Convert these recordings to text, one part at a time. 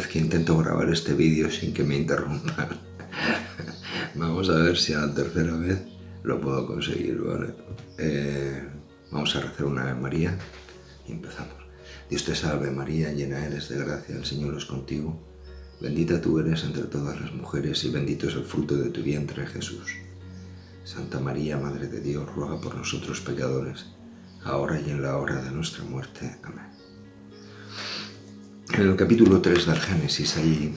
que intento grabar este vídeo sin que me interrumpan. vamos a ver si a la tercera vez lo puedo conseguir, ¿vale? Eh, vamos a rezar una Ave María y empezamos. Dios te salve María, llena eres de gracia, el Señor es contigo. Bendita tú eres entre todas las mujeres y bendito es el fruto de tu vientre, Jesús. Santa María, Madre de Dios, ruega por nosotros pecadores, ahora y en la hora de nuestra muerte. Amén. En el capítulo 3 del Génesis hay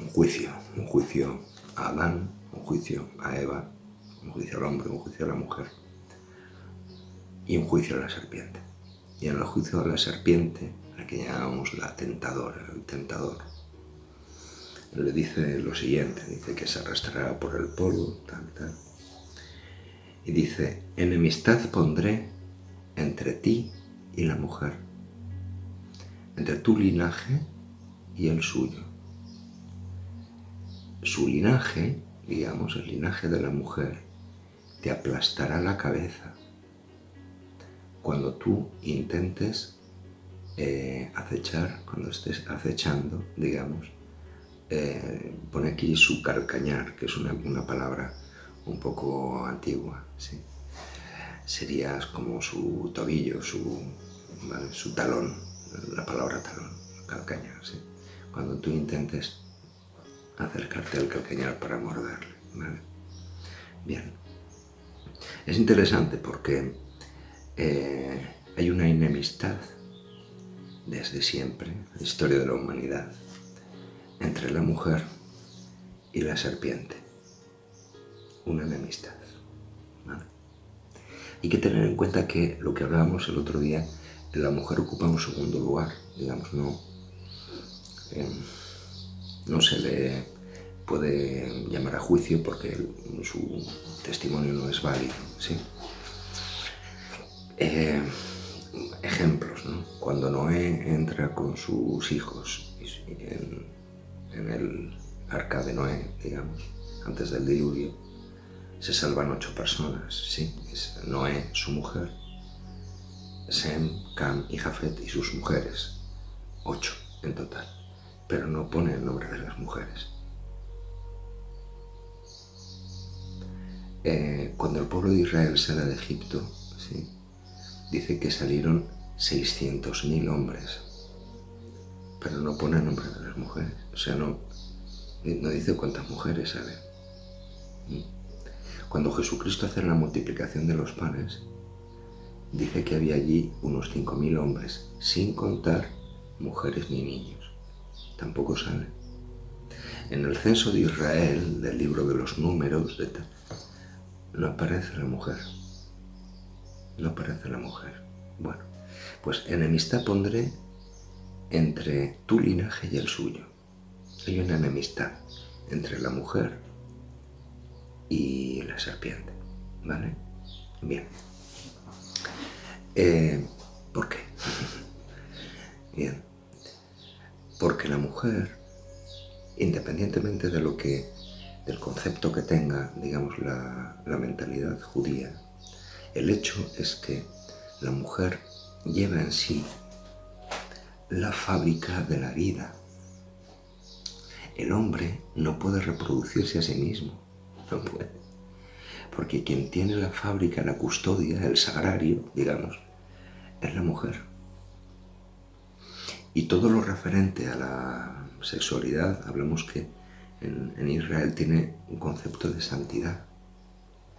un juicio, un juicio a Adán, un juicio a Eva, un juicio al hombre, un juicio a la mujer y un juicio a la serpiente. Y en el juicio a la serpiente, la que llamamos la tentadora, el tentador, le dice lo siguiente, dice que se arrastrará por el polvo, tal, tal. Y dice, enemistad pondré entre ti y la mujer, entre tu linaje y el suyo. Su linaje, digamos, el linaje de la mujer, te aplastará la cabeza cuando tú intentes eh, acechar, cuando estés acechando, digamos, eh, pone aquí su calcañar, que es una, palabra un poco antigua, ¿sí? serías como su tobillo, su, su talón, la palabra talón, calcañar. ¿sí? Cuando tú intentes acercarte al calcañar para morderle. Bien. Es interesante porque eh, hay una enemistad desde siempre, la historia de la humanidad, entre la mujer y la serpiente. Una enemistad. Hay que tener en cuenta que lo que hablábamos el otro día, la mujer ocupa un segundo lugar, digamos, no, em, no se le puede llamar a juicio porque su testimonio no es válido. Eh, ejemplos, ¿no? cuando Noé entra con sus hijos en, en el arca de Noé, digamos, antes del diluvio, se salvan ocho personas, ¿sí? Es Noé, su mujer, Sem, Cam y Jafet y sus mujeres, ocho en total, pero no pone el nombre de las mujeres. Eh, cuando el pueblo de Israel sale de Egipto, dice que salieron 600.000 hombres, pero no pone el nombre de las mujeres, o sea, no, no dice cuántas mujeres salen. Cuando Jesucristo hace la multiplicación de los panes, dice que había allí unos 5.000 hombres, sin contar mujeres ni niños. Tampoco salen. En el censo de Israel, del libro de los números, no aparece la mujer. No aparece la mujer. Bueno, pues enemistad pondré entre tu linaje y el suyo. Hay una enemistad entre la mujer y la serpiente. ¿Vale? Bien. Eh, ¿Por qué? Bien. Porque la mujer, independientemente de lo que, del concepto que tenga, digamos, la, la mentalidad judía, el hecho es que la mujer lleva en sí la fábrica de la vida. El hombre no puede reproducirse a sí mismo no puede. Porque quien tiene la fábrica, la custodia, el sagrario, digamos, es la mujer. Y todo lo referente a la sexualidad, hablamos que en, Israel tiene un concepto de santidad.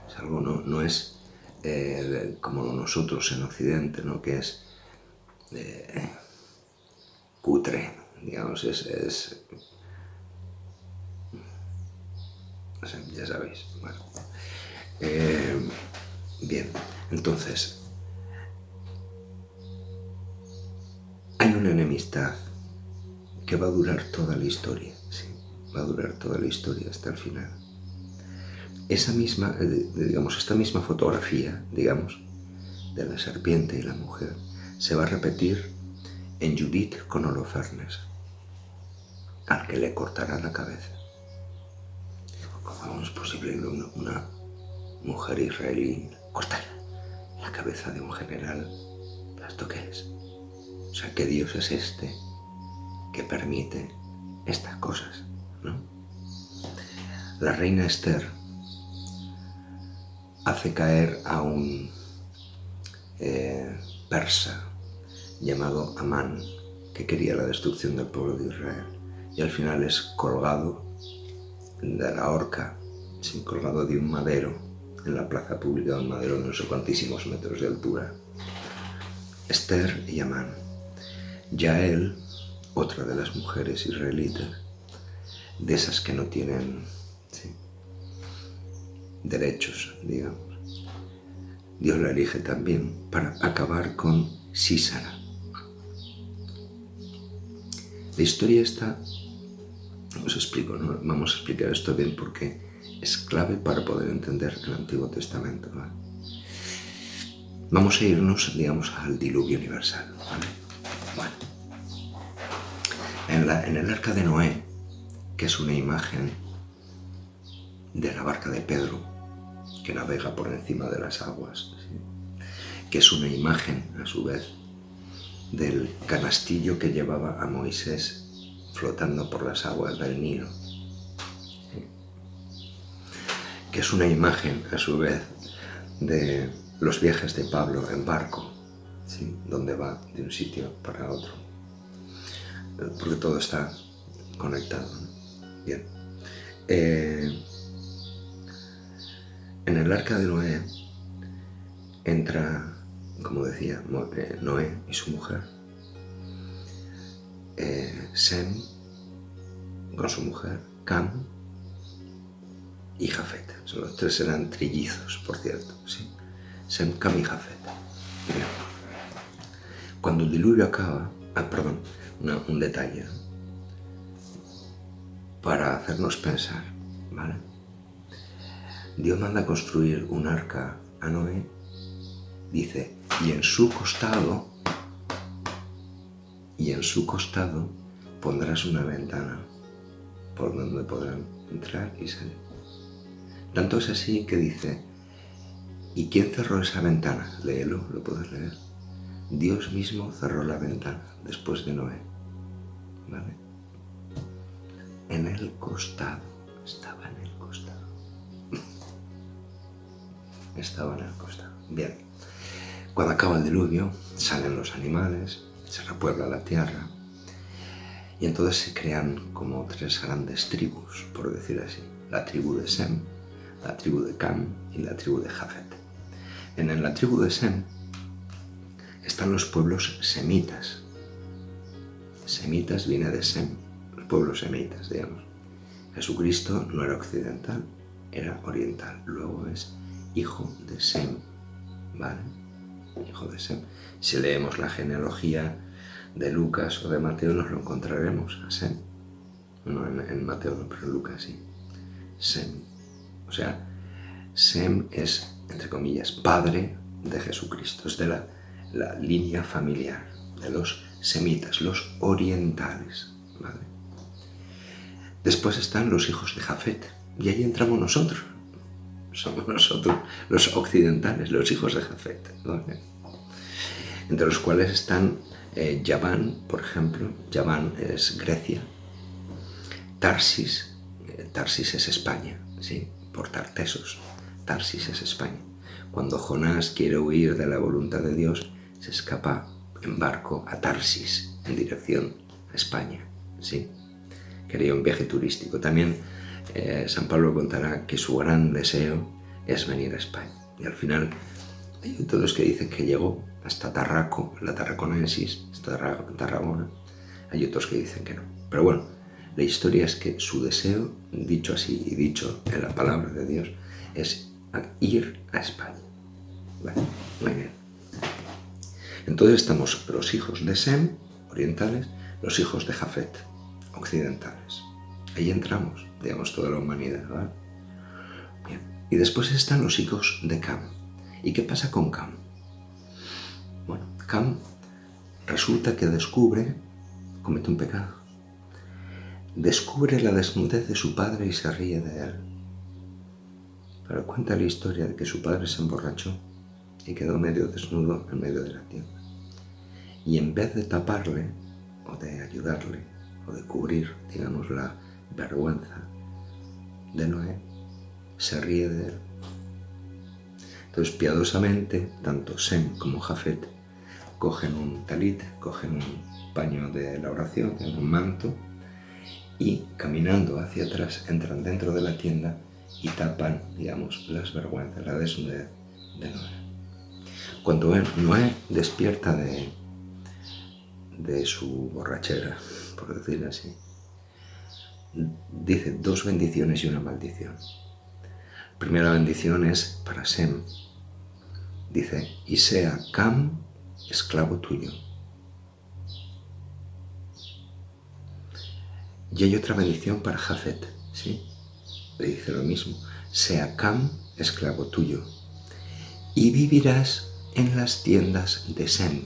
Es algo, no, no es eh, como nosotros en Occidente, ¿no? que es eh, cutre, digamos, es ya sabéis. Bueno. Eh, bien, entonces, hay una enemistad que va a durar toda la historia, va a durar toda la historia hasta el final. Esa misma, eh, digamos, esta misma fotografía, digamos, de la serpiente y la mujer, se va a repetir en Judith con Holofernes, al que le cortará la cabeza. ¿Cómo es posible una, mujer israelí cortar la cabeza de un general? ¿Esto qué es? O sea, ¿qué Dios es este que permite estas cosas. ¿no? La reina Esther hace caer a un eh, persa llamado Amán, que quería la destrucción del pueblo de Israel. Y al final es colgado de la horca, sin colgado de un madero, en la plaza pública un madero de no sé cuantísimos metros de altura. Esther y Amán. Yael, otra de las mujeres israelitas, de esas que no tienen derechos, digamos. Dios la elige también para acabar con Sísara. La historia está, os explico, ¿no? vamos a explicar esto bien porque es clave para poder entender el Antiguo Testamento. Vamos a irnos, digamos, al diluvio universal. En, el arca de Noé, que es una imagen de la barca de Pedro, que navega por encima de las aguas, que es una imagen, a su vez, del canastillo que llevaba a Moisés flotando por las aguas del Nilo, que es una imagen, a su vez, de los viajes de Pablo en barco, donde va de un sitio para otro, porque todo está conectado. Bien. Eh, en el arca de Noé entra, como decía, eh, Noé y su mujer, eh, Sem con su mujer, Cam y Jafet. Los tres eran trillizos, por cierto. ¿sí? Sem, Cam y Jafet. Cuando el diluvio acaba, ah, perdón, un detalle, para hacernos pensar, ¿vale? Dios manda construir un arca a Noé, dice, y en su costado, y en su costado pondrás una ventana por donde podrán entrar y salir. Tanto es así que dice, ¿y quién cerró esa ventana? Léelo, lo puedes leer. Dios mismo cerró la ventana después de Noé. En el costado, estaba en el costado estaban en el costado. Bien, cuando acaba el diluvio, salen los animales, se repuebla la tierra, y entonces se crean como tres grandes tribus, por decir así. La tribu de Sem, la tribu de Cam y la tribu de Jafet. En la tribu de Sem están los pueblos semitas. Semitas viene de Sem, los pueblos semitas, digamos. Jesucristo no era occidental, era oriental. Luego es hijo de Sem, ¿vale? Hijo de Sem. Si leemos la genealogía de Lucas o de Mateo, nos lo encontraremos a Sem. No, en, Mateo no, pero en Lucas sí. Sem. O sea, Sem es, entre comillas, padre de Jesucristo. Es de la, la línea familiar de los semitas, los orientales. Después están los hijos de Jafet, y ahí entramos nosotros, somos nosotros los occidentales, los hijos de Jafet, entre los cuales están eh, por ejemplo, Yaván es Grecia, Tarsis, eh, Tarsis es España, ¿sí? por Tartesos, Tarsis es España. Cuando Jonás quiere huir de la voluntad de Dios, se escapa en barco a Tarsis, en dirección a España. ¿sí? Quería un viaje turístico. También eh, San Pablo contará que su gran deseo es venir a España. Y al final hay otros que dicen que llegó hasta Tarraco, la Tarraconensis, hasta Tarragona. Hay otros que dicen que no. Pero bueno, la historia es que su deseo, dicho así y dicho en la palabra de Dios, es ir a España. muy bien. Entonces estamos los hijos de Sem, orientales, los hijos de Jafet, occidentales. Ahí entramos, digamos, toda la humanidad. Bien. Y después están los hijos de Cam. ¿Y qué pasa con Cam? Bueno, Cam resulta que descubre, comete un pecado, descubre la desnudez de su padre y se ríe de él. Pero cuenta la historia de que su padre se emborrachó y quedó medio desnudo en medio de la tienda. Y en vez de taparle o de ayudarle, o de cubrir, digamos, la vergüenza de Noé, se ríe de él. Entonces, piadosamente, tanto Sem como Jafet cogen un talit, cogen un paño de la oración, un manto, y caminando hacia atrás entran dentro de la tienda y tapan, digamos, las vergüenzas, la desnudez de Noé. Cuando Noé despierta de, de su borrachera, por decir así, dice dos bendiciones y una maldición. primera bendición es para Sem. Dice, y sea Cam esclavo tuyo. Y hay otra bendición para Jafet, ¿sí? Le dice lo mismo, sea Cam esclavo tuyo. Y vivirás en las tiendas de Sem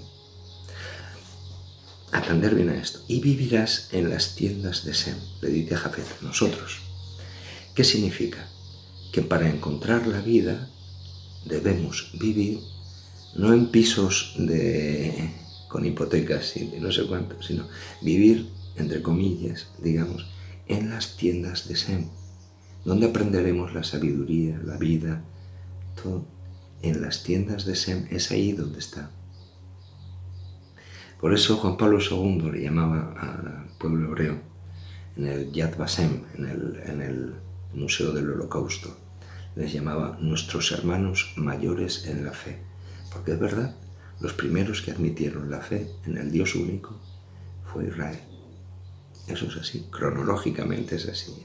atender bien a esto. Y vivirás en las tiendas de Sem, le dice a Jafet, nosotros. ¿Qué significa? Que para encontrar la vida debemos vivir no en pisos de, con hipotecas y no sé cuánto, sino vivir, entre comillas, digamos, en las tiendas de Sem, donde aprenderemos la sabiduría, la vida, todo. En las tiendas de Sem es ahí donde está. Por eso Juan Pablo II le llamaba al pueblo hebreo en el Yad Vashem, en el, en el Museo del Holocausto, les llamaba nuestros hermanos mayores en la fe. Porque es verdad, los primeros que admitieron la fe en el Dios único fue Israel. Eso es así, cronológicamente es así.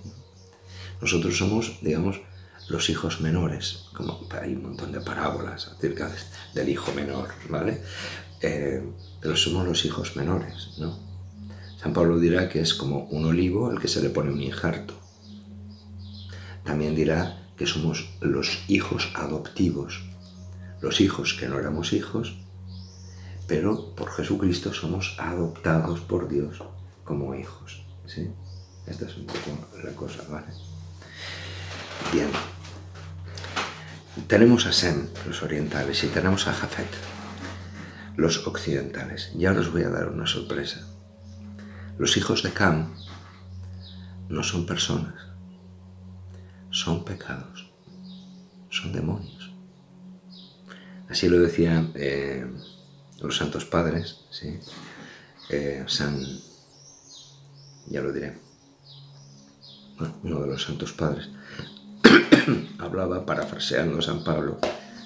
Nosotros somos, digamos, los hijos menores, como hay un montón de parábolas acerca del hijo menor, ¿vale? Eh, pero somos los hijos menores, ¿no? San Pablo dirá que es como un olivo al que se le pone un injerto. También dirá que somos los hijos adoptivos, los hijos que no éramos hijos, pero por Jesucristo somos adoptados por Dios como hijos. ¿sí? Esta es un poco la cosa, ¿vale? Bien. Tenemos a Sem, los orientales, y tenemos a Jafet los occidentales. Ya os voy a dar una sorpresa. Los hijos de Cam no son personas, son pecados, son demonios. Así lo decían eh, los santos padres, ¿sí? Eh, San, ya lo diré, uno de los santos padres, hablaba, parafraseando a San Pablo,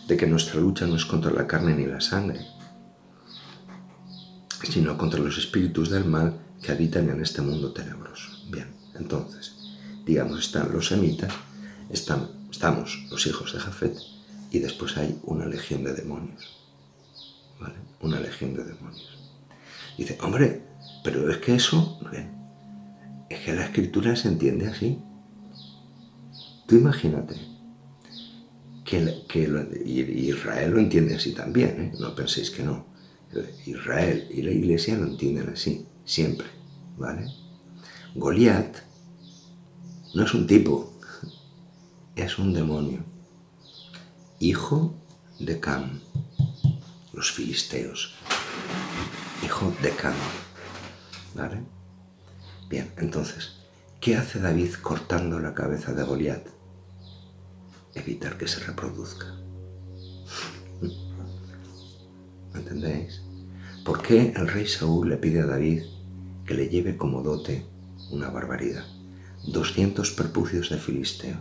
de que nuestra lucha no es contra la carne ni la sangre, sino contra los espíritus del mal que habitan en este mundo tenebroso. Bien, entonces, digamos, están los semitas, están, estamos los hijos de Jafet, y después hay una legión de demonios. ¿Vale? Una legión de demonios. Dice, hombre, pero es que eso, es que la escritura se entiende así. Tú imagínate que, que Israel lo entiende así también, ¿eh? no penséis que no. Israel y la iglesia lo entienden así, siempre, ¿vale? Goliat no es un tipo, es un demonio, hijo de Cam, los filisteos, hijo de Cam, ¿vale? Bien, entonces, ¿qué hace David cortando la cabeza de Goliat? Evitar que se reproduzca. ¿Entendéis? ¿Por qué el rey Saúl le pide a David que le lleve como dote una barbaridad? 200 prepucios de filisteos.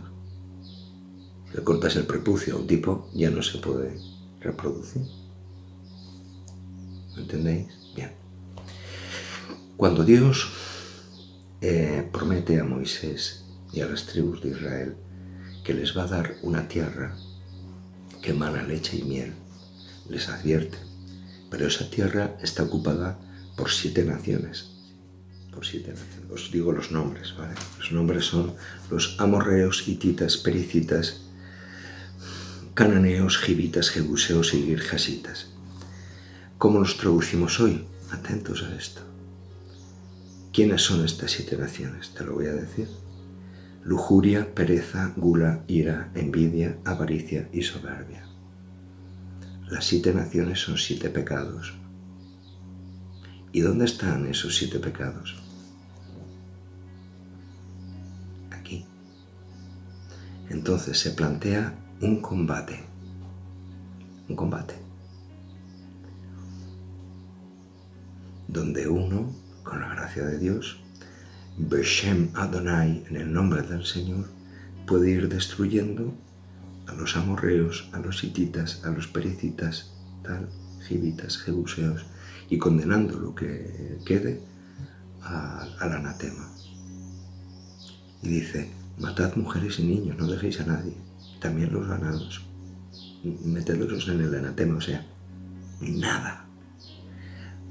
Le cortas el prepucio a un tipo, ya no se puede reproducir. ¿Entendéis? Bien. Cuando Dios eh, promete a Moisés y a las tribus de Israel que les va a dar una tierra que emana leche y miel, les advierte pero esa tierra está ocupada por siete naciones. Por siete naciones. Os digo los nombres, ¿vale? Los nombres son los amorreos, hititas, pericitas, cananeos, jibitas, jebuseos y girjasitas. ¿Cómo los traducimos hoy? Atentos a esto. ¿Quiénes son estas siete naciones? Te lo voy a decir. Lujuria, pereza, gula, ira, envidia, avaricia y soberbia. Las siete naciones son siete pecados. ¿Y dónde están esos siete pecados? aquí. Entonces se plantea un combate. Un combate. Donde uno, con la gracia de Dios, Beshem Adonai, en el nombre del Señor, puede ir destruyendo a los amorreos, a los hititas, a los pericitas, tal, jibitas, jebuseos, y condenando lo que quede al anatema. Y dice, matad mujeres y niños, no dejéis a nadie, también los ganados, metedlos en el anatema, o sea, nada.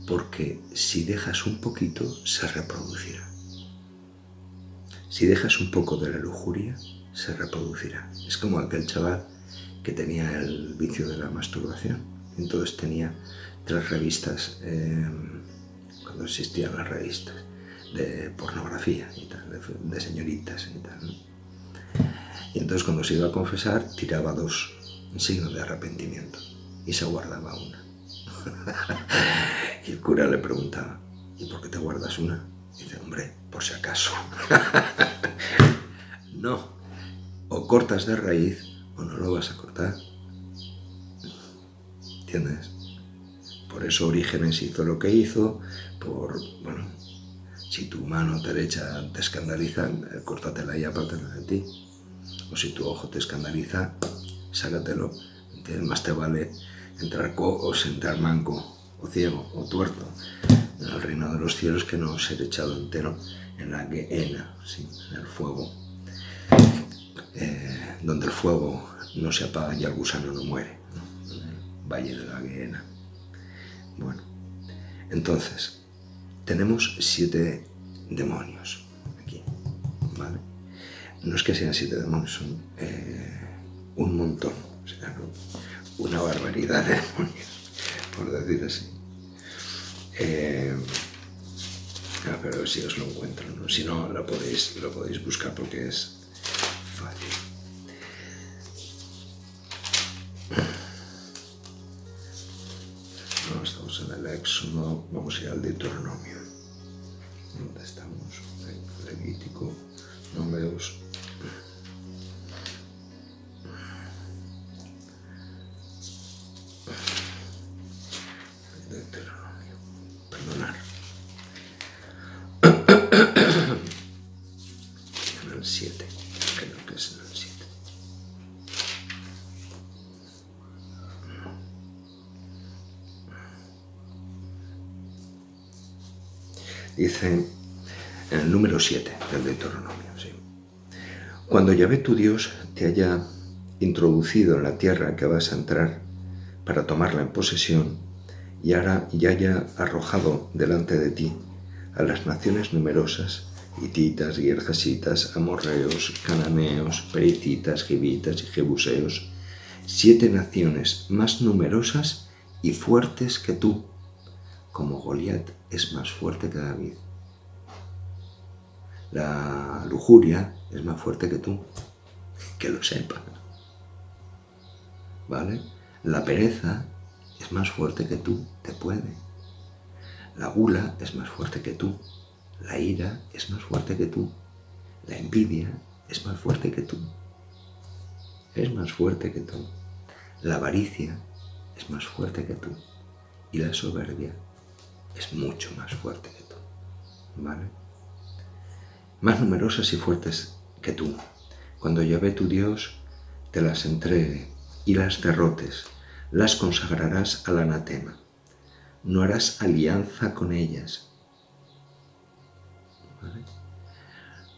Porque si dejas un poquito, se reproducirá. Si dejas un poco de la lujuria, se reproducirá. Es como aquel chaval que tenía el vicio de la masturbación. Entonces tenía tres revistas, eh, cuando existían las revistas, de pornografía y tal, de, señoritas y tal. Y entonces cuando se iba a confesar, tiraba dos signos de arrepentimiento y se guardaba una. y el cura le preguntaba, ¿y por qué te guardas una? Y dice, hombre, por si acaso. no, o cortas de raíz o no lo vas a cortar. ¿Entiendes? Por eso Orígenes hizo lo que hizo, por, bueno, si tu mano derecha te escandaliza, eh, córtatela y apártela de ti. O si tu ojo te escandaliza, sácatelo. Más te vale entrar o entrar manco, o ciego, o tuerto en el reino de los cielos que no ser echado entero en la Gehenna, en el fuego, eh, donde el fuego no se apaga y el gusano no muere, valle de la Gehenna. Bueno, entonces, tenemos siete demonios aquí, ¿vale? No es que sean siete demonios, son eh, un montón, una barbaridad de demonios, por decir así. Eh, ah, pero si os lo encuentro, ¿no? si no lo podéis, lo podéis buscar porque es Vamos a ir al Deuteronomio. ¿Dónde estamos? Levítico, Números. Cuando Yahvé tu Dios te haya introducido en la tierra que vas a entrar para tomarla en posesión y, ahora, y haya arrojado delante de ti a las naciones numerosas, hititas, guerjasitas, amorreos, cananeos, pericitas, gibitas y jebuseos, siete naciones más numerosas y fuertes que tú, como Goliat es más fuerte que David. La lujuria es más fuerte que tú, que lo sepa. ¿Vale? La pereza es más fuerte que tú, te puede. La gula es más fuerte que tú. La ira es más fuerte que tú. La envidia es más fuerte que tú. Es más fuerte que tú. La avaricia es más fuerte que tú. Y la soberbia es mucho más fuerte que tú. ¿Vale? Más numerosas y fuertes que tú. Cuando ve tu Dios te las entregue y las derrotes, las consagrarás al anatema. No harás alianza con ellas.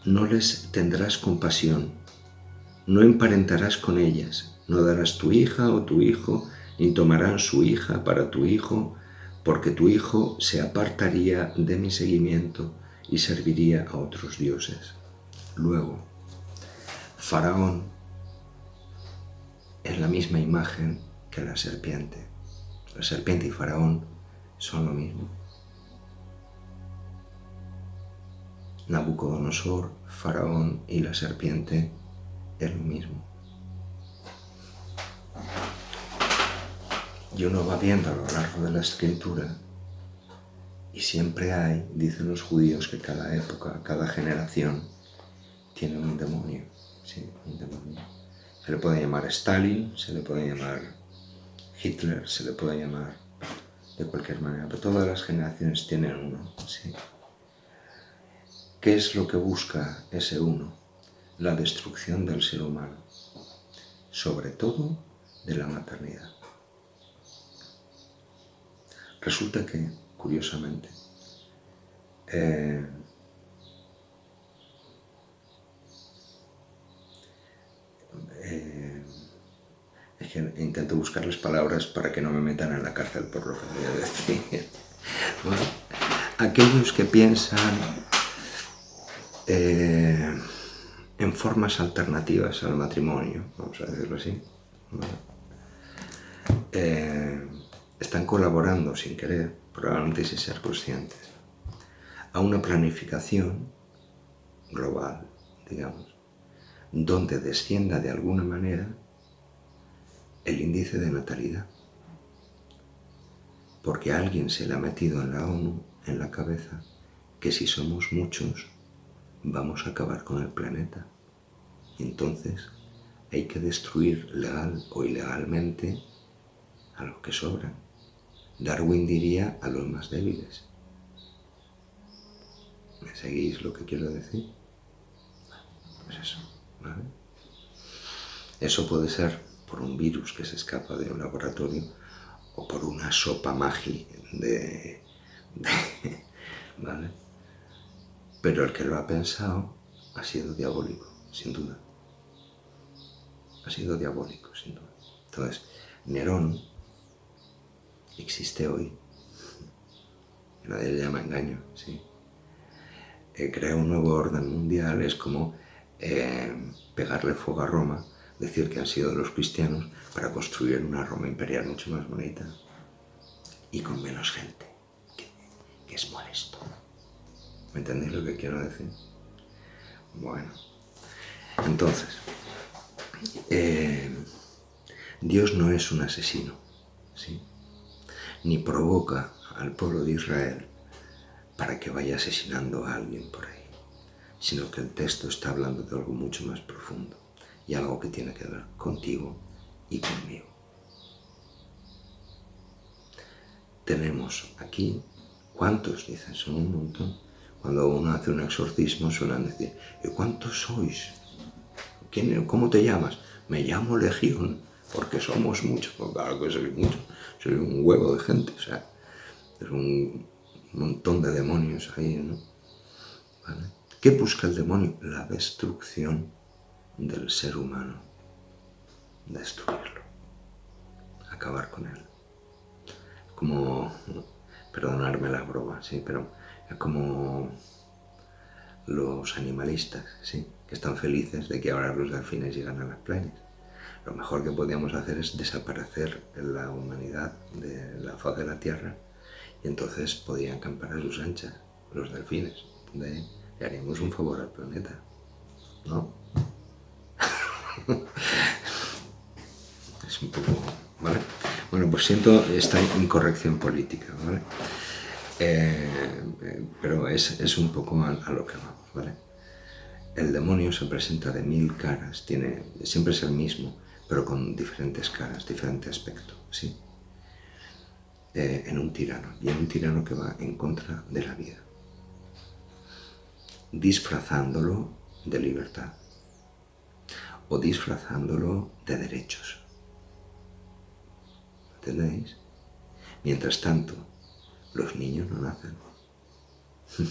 No les tendrás compasión. No emparentarás con ellas. No darás tu hija o tu hijo, ni tomarán su hija para tu hijo, porque tu hijo se apartaría de mi seguimiento y serviría a otros dioses. Luego, Faraón es la misma imagen que la serpiente. La serpiente y Faraón son lo mismo. Nabucodonosor, Faraón y la serpiente es lo mismo. Y uno va viendo a lo largo de la escritura y siempre hay, dicen los judíos, que cada época, cada generación tiene un demonio, Se le puede llamar Stalin, se le puede llamar Hitler, se le puede llamar de cualquier manera, pero todas las generaciones tienen uno. ¿Qué es lo que busca ese uno? La destrucción del ser humano, sobre todo de la maternidad. Resulta que, curiosamente, eh, intento buscarles palabras para que no me metan en la cárcel por lo que voy a decir. aquellos que piensan eh, en formas alternativas al matrimonio, vamos a decirlo así, están colaborando sin querer, probablemente sin ser conscientes, a una planificación global, digamos, donde descienda de alguna manera el índice de natalidad. Porque alguien se le ha metido en la ONU, en la cabeza, que si somos muchos, vamos a acabar con el planeta. Entonces, hay que destruir legal o ilegalmente a los que sobran. Darwin diría a los más débiles. ¿Me seguís lo que quiero decir? Pues eso, ¿vale? Eso puede ser por un virus que se escapa de un laboratorio o por una sopa magi de, ¿vale? Pero el que lo ha pensado ha sido diabólico, sin duda. Ha sido diabólico, sin duda. Entonces, Nerón existe hoy. Nadie le llama engaño, sí. Eh, crear un nuevo orden mundial es como eh, pegarle fuego a Roma, decir que han sido los cristianos para construir una Roma imperial mucho más bonita y con menos gente, que, es molesto. ¿Me entendéis lo que quiero decir? Bueno, entonces, eh, Dios no es un asesino, ¿sí? ni provoca al pueblo de Israel para que vaya asesinando a alguien por ahí, sino que el texto está hablando de algo mucho más profundo y algo que tiene que ver contigo y conmigo. Tenemos aquí, ¿cuántos? Dicen, son un montón. Cuando uno hace un exorcismo suelen decir, ¿y cuántos sois? ¿Quién, ¿Cómo te llamas? Me llamo Legión, porque somos muchos. Pues claro que sois muchos soy un huevo de gente, o sea, es un montón de demonios ahí, ¿no? ¿Qué busca el demonio? La destrucción del ser humano, destruirlo, acabar con él. Como, perdonarme la broma, sí, pero es como los animalistas, sí, que están felices de que ahora los delfines llegan a las playas lo mejor que podíamos hacer es desaparecer la humanidad de la faz de la Tierra y entonces podían acampar a sus anchas los delfines. Le haríamos un favor al planeta, ¿no? es un poco... ¿vale? Bueno, pues siento esta incorrección política, ¿vale? Eh, eh, pero es, un poco a, a, lo que vamos, ¿vale? El demonio se presenta de mil caras, tiene, siempre es el mismo, pero con diferentes caras, diferente aspecto, ¿sí? Eh, en un tirano, y en un tirano que va en contra de la vida, disfrazándolo de libertad o disfrazándolo de derechos. ¿Entendéis? Mientras tanto, los niños no nacen.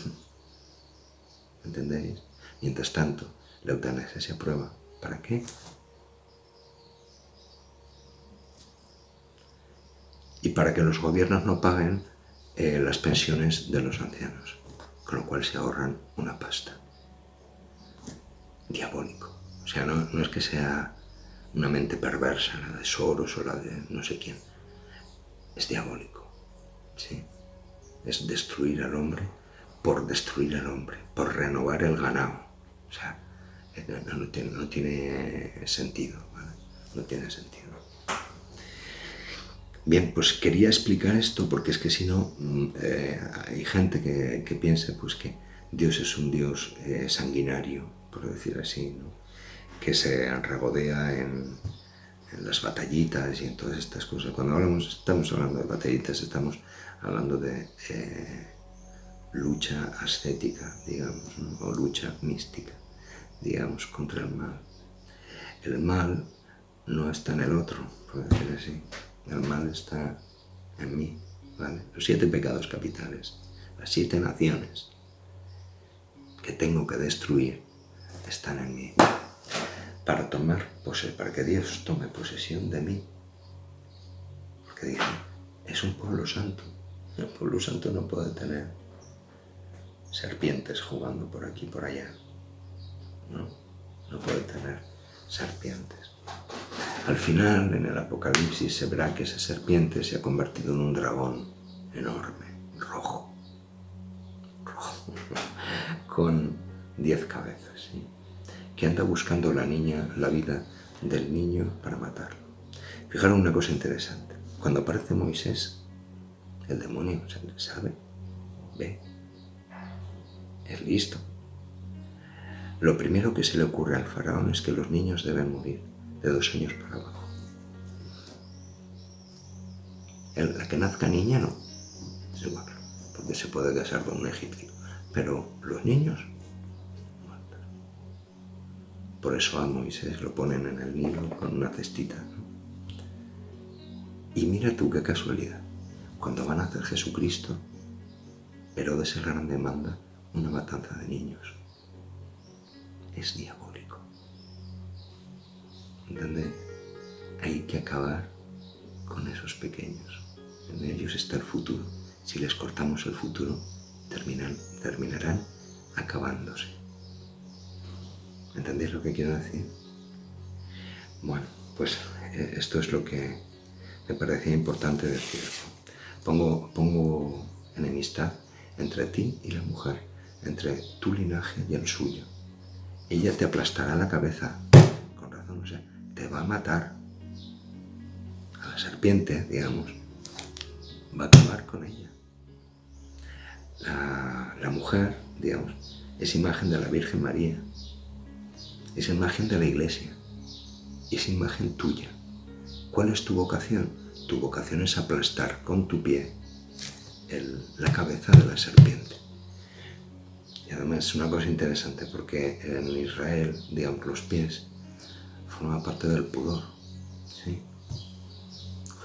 ¿Entendéis? Mientras tanto, la eutanasia se aprueba. ¿Para qué? y para que los gobiernos no paguen eh, las pensiones de los ancianos, con lo cual se ahorran una pasta. Diabólico. O sea, no, no es que sea una mente perversa, la de Soros o la de no sé quién. Es diabólico. ¿sí? Es destruir al hombre por destruir al hombre, por renovar el ganado. O sea, eh, no, tiene, no tiene, sentido. No tiene sentido. Bien, pues quería explicar esto porque es que si no, mm, eh, hay gente que, piensa pues, que Dios es un Dios eh, sanguinario, por decir así, que se regodea en, las batallitas y en todas estas cosas. Cuando hablamos, estamos hablando de batallitas, estamos hablando de eh, lucha ascética, digamos, o lucha mística, digamos, contra el mal. El mal no está en el otro, por decir así. El mal está en mí. Los siete pecados capitales, las siete naciones que tengo que destruir están en mí para tomar posesión, para que Dios tome posesión de mí. Porque dice, es un pueblo santo. El pueblo santo no puede tener serpientes jugando por aquí y por allá. No, no puede tener serpientes. Al final, en el Apocalipsis, se verá que esa serpiente se ha convertido en un dragón enorme, rojo, rojo, con diez cabezas, que anda buscando la niña, la vida del niño para matarlo. Fijaros una cosa interesante. Cuando aparece Moisés, el demonio sabe, ve, es listo. Lo primero que se le ocurre al faraón es que los niños deben morir de dos años para abajo. La que nazca niña no, porque se puede casar con un egipcio. Pero los niños, Por eso a Moisés lo ponen en el Nilo con una cestita. Y mira tú qué casualidad. Cuando van a hacer Jesucristo, Herodes el Grande manda una matanza de niños. Es diabólico. ¿Entendés? Hay que acabar con esos pequeños. En ellos está el futuro. Si les cortamos el futuro, terminarán acabándose. ¿Entendéis lo que quiero decir? Bueno, pues eh, esto es lo que me parecía importante decir. Pongo, pongo enemistad entre ti y la mujer, entre tu linaje y el suyo. Ella te aplastará la cabeza, con razón, o sea, te va a matar. A la serpiente, digamos, va a acabar con ella. La, la mujer, digamos, es imagen de la Virgen María, es imagen de la iglesia, es imagen tuya. ¿Cuál es tu vocación? Tu vocación es aplastar con tu pie la cabeza de la serpiente. Y además es una cosa interesante porque en Israel, digamos, los pies forman parte del pudor. ¿sí?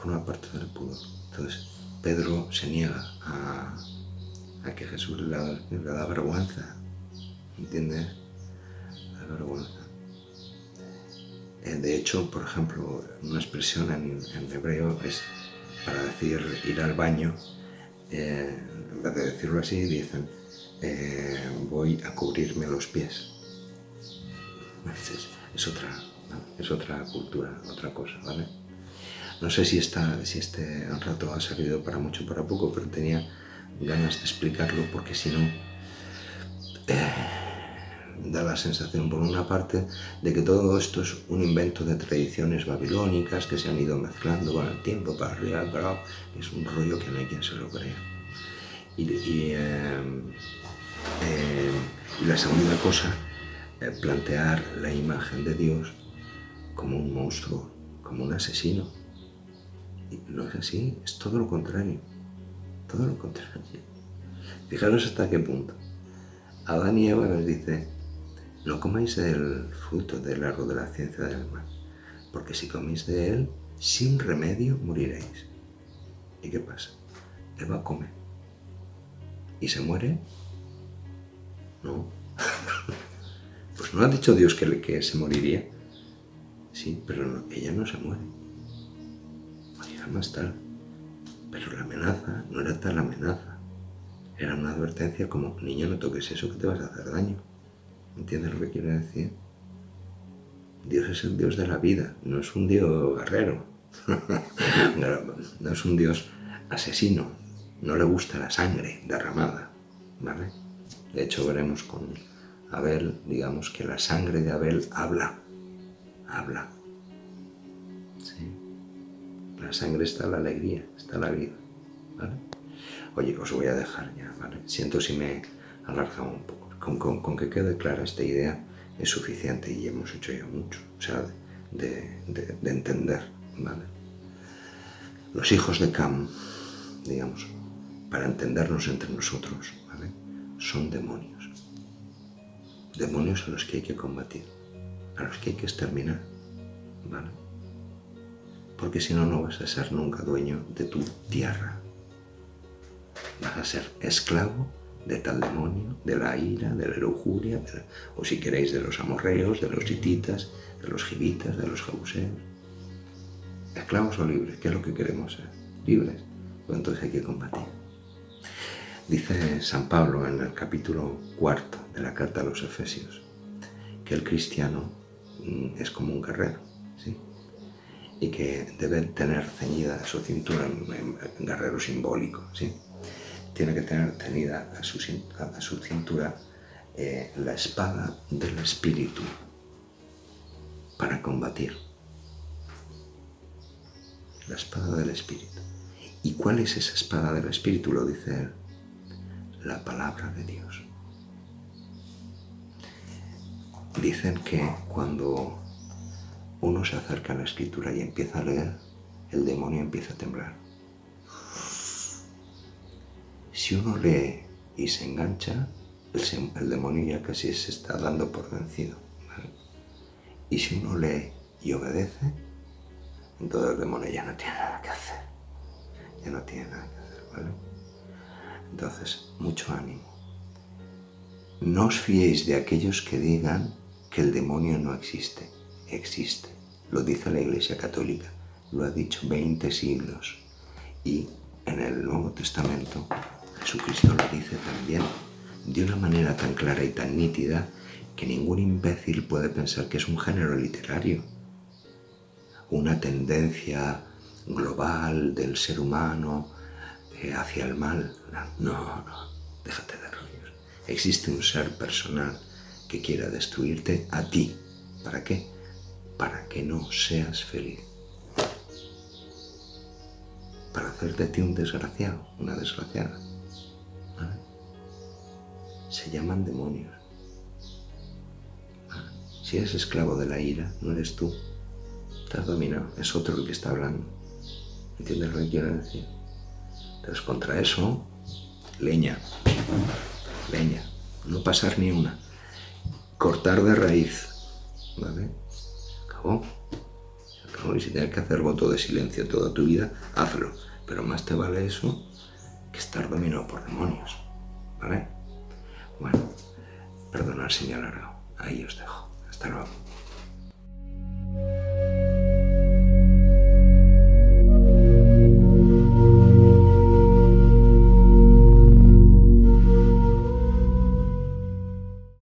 Forma parte del pudor. Entonces, Pedro se niega a, que Jesús le le da vergüenza. ¿Entiendes? De hecho, por ejemplo, una expresión en, hebreo es para decir ir al baño, eh, en vez de decirlo así, dicen eh, voy a cubrirme los pies. Es, otra, es otra cultura, otra cosa, ¿vale? No sé si, esta, si este rato ha servido para mucho o para poco, pero tenía ganas de explicarlo porque si no da la sensación, por una parte, de que todo esto es un invento de tradiciones babilónicas que se han ido mezclando con el tiempo para arriba, para es un rollo que no hay quien se lo crea. Y, eh, eh, la segunda cosa, eh, plantear la imagen de Dios como un monstruo, como un asesino. No es así, es todo lo contrario. Todo lo contrario. Fijaros hasta qué punto. Adán y Eva les dice, no comáis del fruto del árbol de la ciencia del mal, porque si coméis de él, sin remedio moriréis. ¿Y qué pasa? Eva come. ¿Y se muere? No. pues no ha dicho Dios que, que se moriría. Sí, pero ella no se muere. Morirá más tarde. Pero la amenaza no era tal amenaza. Era una advertencia como, niño, no toques eso que te vas a hacer daño. ¿Entiendes lo que quiero decir? Dios es el Dios de la vida, no es un Dios guerrero, no es un Dios asesino, no le gusta la sangre derramada, ¿vale? De hecho veremos con Abel, digamos que la sangre de Abel habla, habla. La sangre está la alegría, está la vida. Oye, os voy a dejar ya, ¿vale? Siento si me he alargado un poco con, que quede clara esta idea es suficiente y hemos hecho ya mucho, o sea, de, de entender, ¿vale? Los hijos de Cam, digamos, para entendernos entre nosotros, ¿vale? Son demonios. Demonios a los que hay que combatir, a los que hay que exterminar, ¿vale? Porque si no, no vas a ser nunca dueño de tu tierra. Vas a ser esclavo de tal demonio, de la ira, de la lujuria, o si queréis, de los amorreos, de los hititas, de los gibitas, de los jebuseos. Esclavos o libres, ¿qué es lo que queremos ser? Libres. Pues entonces hay que combatir. Dice San Pablo en el capítulo cuarto de la carta a los Efesios que el cristiano mm, es como un guerrero, ¿sí? Y que debe tener ceñida su cintura, un guerrero simbólico, ¿sí? Tiene que tener ceñida a su, a su cintura eh, la espada del espíritu para combatir. La espada del espíritu. ¿Y cuál es esa espada del espíritu? Lo dice él la palabra de Dios. Dicen que cuando uno se acerca a la escritura y empieza a leer, el demonio empieza a temblar. Si uno lee y se engancha, el, demonio ya casi se está dando por vencido. Y si uno lee y obedece, entonces el demonio ya no tiene nada que hacer. Ya no tiene nada que hacer, ¿vale? Entonces, mucho ánimo. No os fiéis de aquellos que digan que el demonio no existe. Existe. Lo dice la Iglesia Católica. Lo ha dicho 20 siglos. Y en el Nuevo Testamento Jesucristo lo dice también de una manera tan clara y tan nítida que ningún imbécil puede pensar que es un género literario, una tendencia global del ser humano eh, hacia el mal. No, no, déjate de rollos. Existe un ser personal que quiera destruirte a ti. ¿Para qué? Para que no seas feliz. Para hacer de ti un desgraciado, una desgraciada. Se llaman demonios. Si eres esclavo de la ira, no eres tú. Estás dominado. Es otro el que está hablando. ¿Entiendes lo que quiero decir? Entonces, contra eso, leña, leña, no pasar ni una. Cortar de raíz, ¿vale? Acabó. Acabó. Y si tienes que hacer voto de silencio toda tu vida, hazlo. Pero más te vale eso que estar dominado por demonios, ¿vale? Bueno, perdonad he alargado. Ahí os dejo. Hasta luego.